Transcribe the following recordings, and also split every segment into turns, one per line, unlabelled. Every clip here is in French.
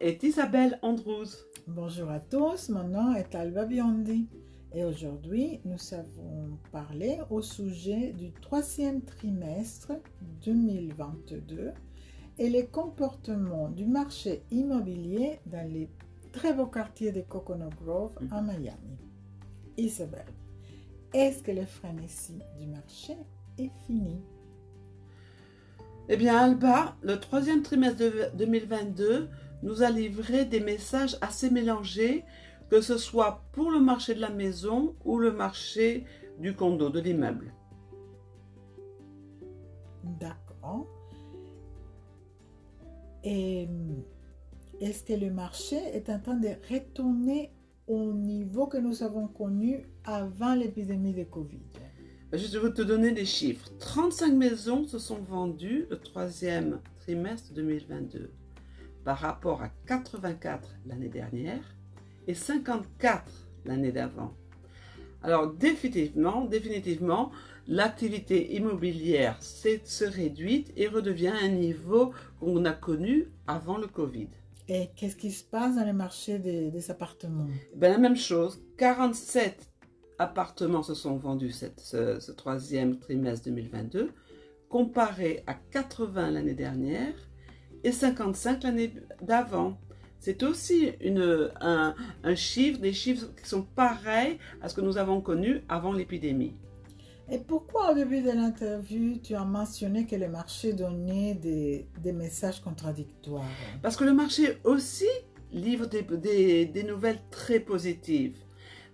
est Isabelle Andrews.
Bonjour à tous, mon nom est Alba Biondi et aujourd'hui nous avons parlé au sujet du troisième trimestre 2022 et les comportements du marché immobilier dans les très beaux quartiers de Coconut Grove à Miami. Isabelle, est-ce que le frénésie du marché est fini?
Eh bien, Alba, le troisième trimestre de 2022 nous a livré des messages assez mélangés, que ce soit pour le marché de la maison ou le marché du condo, de l'immeuble.
D'accord. Et est-ce que le marché est en train de retourner au niveau que nous avons connu avant l'épidémie de Covid?
Je vais te donner des chiffres. 35 maisons se sont vendues le troisième trimestre 2022 par rapport à 84 l'année dernière et 54 l'année d'avant. Alors définitivement, définitivement, l'activité immobilière se réduit et redevient à un niveau qu'on a connu avant le Covid.
Et qu'est-ce qui se passe dans le marché des, appartements?
Ben, La même chose, 47 appartements se sont vendus cette, ce, ce troisième trimestre 2022, comparé à 80 l'année dernière et 55 l'année d'avant. C'est aussi une, un, un, chiffre, des chiffres qui sont pareils à ce que nous avons connu avant l'épidémie.
Et pourquoi au début de l'interview, tu as mentionné que le marché donnait des, des messages contradictoires?
Parce que le marché aussi livre des, des, des nouvelles très positives.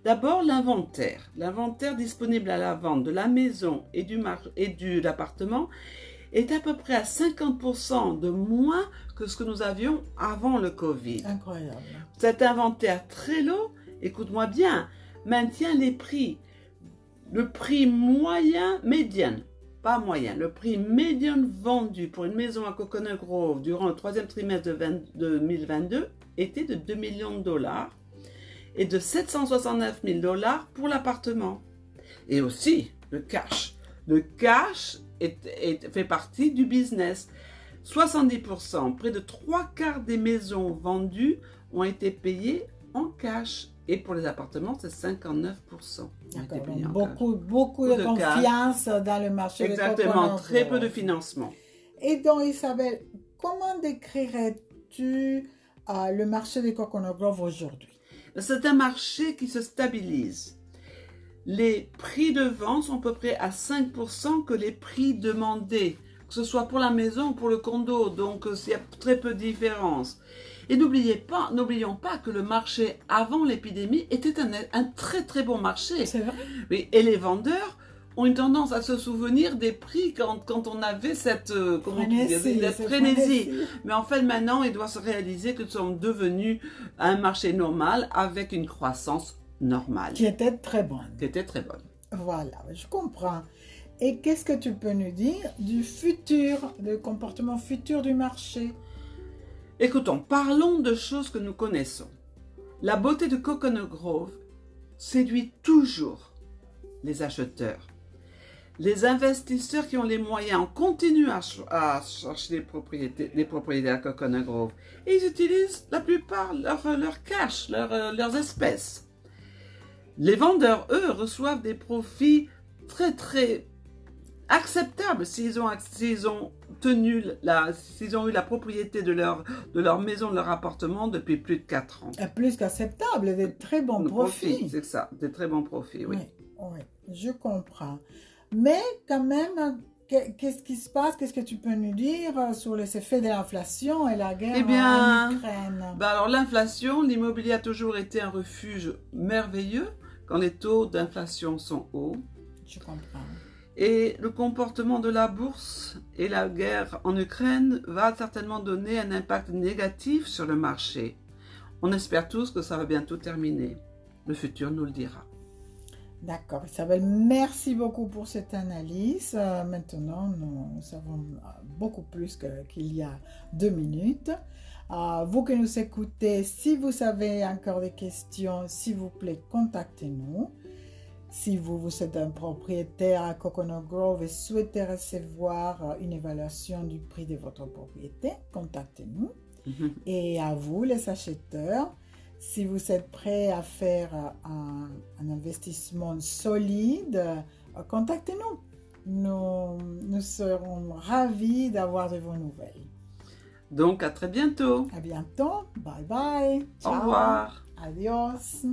D'abord, l'inventaire. L'inventaire disponible à la vente de la maison et du, et de l'appartement est à peu près à 50% de moins que ce que nous avions avant le Covid.
Incroyable.
Cet inventaire très lourd, écoute-moi bien, maintient les prix. Le prix moyen, médian, pas moyen, le prix médian vendu pour une maison à Coconut Grove durant le troisième trimestre de 2022 était de 2 millions de dollars et de 769 000 dollars pour l'appartement. Et aussi le cash. Le cash est, fait partie du business. 70%, près de trois quarts des maisons vendues ont été payées en cash. Et pour les appartements, c'est 59%.
beaucoup, beaucoup de, confiance dans le marché.
Exactement, très peu de financement.
Et donc, Isabelle, comment décrirais-tu euh, le marché des Coconut Grove aujourd'hui?
C'est un marché qui se stabilise les prix de vente sont à peu près à 5% que les prix demandés, que ce soit pour la maison ou pour le condo. Donc, euh, il y a très peu de différence. Et n'oubliez pas, n'oublions pas que le marché avant l'épidémie était un, très très bon marché.
C'est vrai.
Oui, et les vendeurs ont une tendance à se souvenir des prix quand, quand on avait cette, euh, comment
frénésie,
cette frénésie. Mais en fait, maintenant, il doit se réaliser que nous sommes devenus un marché normal avec une croissance normale.
Qui était très bonne.
Qui était très bonne.
Voilà, je comprends. Et qu'est-ce que tu peux nous dire du futur, du comportement futur du marché?
Écoutons, parlons de choses que nous connaissons. La beauté de Coconut Grove séduit toujours les acheteurs. Les investisseurs qui ont les moyens continuent à, à chercher les propriétés, les propriétés à Coconut Grove. Et ils utilisent la plupart leur, leur cash, leur, euh, leurs espèces. Les vendeurs, eux, reçoivent des profits très très acceptables s'ils ont, ont tenu la, s'ils ont eu la propriété de leur, de leur maison, de leur appartement depuis plus de 4 ans.
Plus qu'acceptable, des très bons profits.
c'est ça, des très bons profits, oui.
oui. Oui, je comprends. Mais quand même, Qu'est-ce qui se passe? Qu'est-ce que tu peux nous dire sur les effets de l'inflation et la guerre eh bien, en Ukraine?
bah Alors l'inflation, l'immobilier a toujours été un refuge merveilleux quand les taux d'inflation sont hauts.
Je comprends.
Et le comportement de la bourse et la guerre en Ukraine va certainement donner un impact négatif sur le marché. On espère tous que ça va bientôt terminer. Le futur nous le dira.
D'accord, Isabelle, merci beaucoup pour cette analyse. Euh, maintenant, nous savons beaucoup plus qu'il y a deux minutes. Euh, vous que nous écoutez, si vous avez encore des questions, s'il vous plaît, contactez-nous. Si vous, vous êtes un propriétaire à Coconut Grove et souhaitez recevoir une évaluation du prix de votre propriété, contactez-nous.
Mhm.
Et à vous, les acheteurs, si vous êtes prêts à faire un, un investissement solide, euh, contactez-nous. Nous, nous serons ravis d'avoir de vos nouvelles.
Donc, à très bientôt.
À bientôt. Bye bye.
Au revoir.
Adios.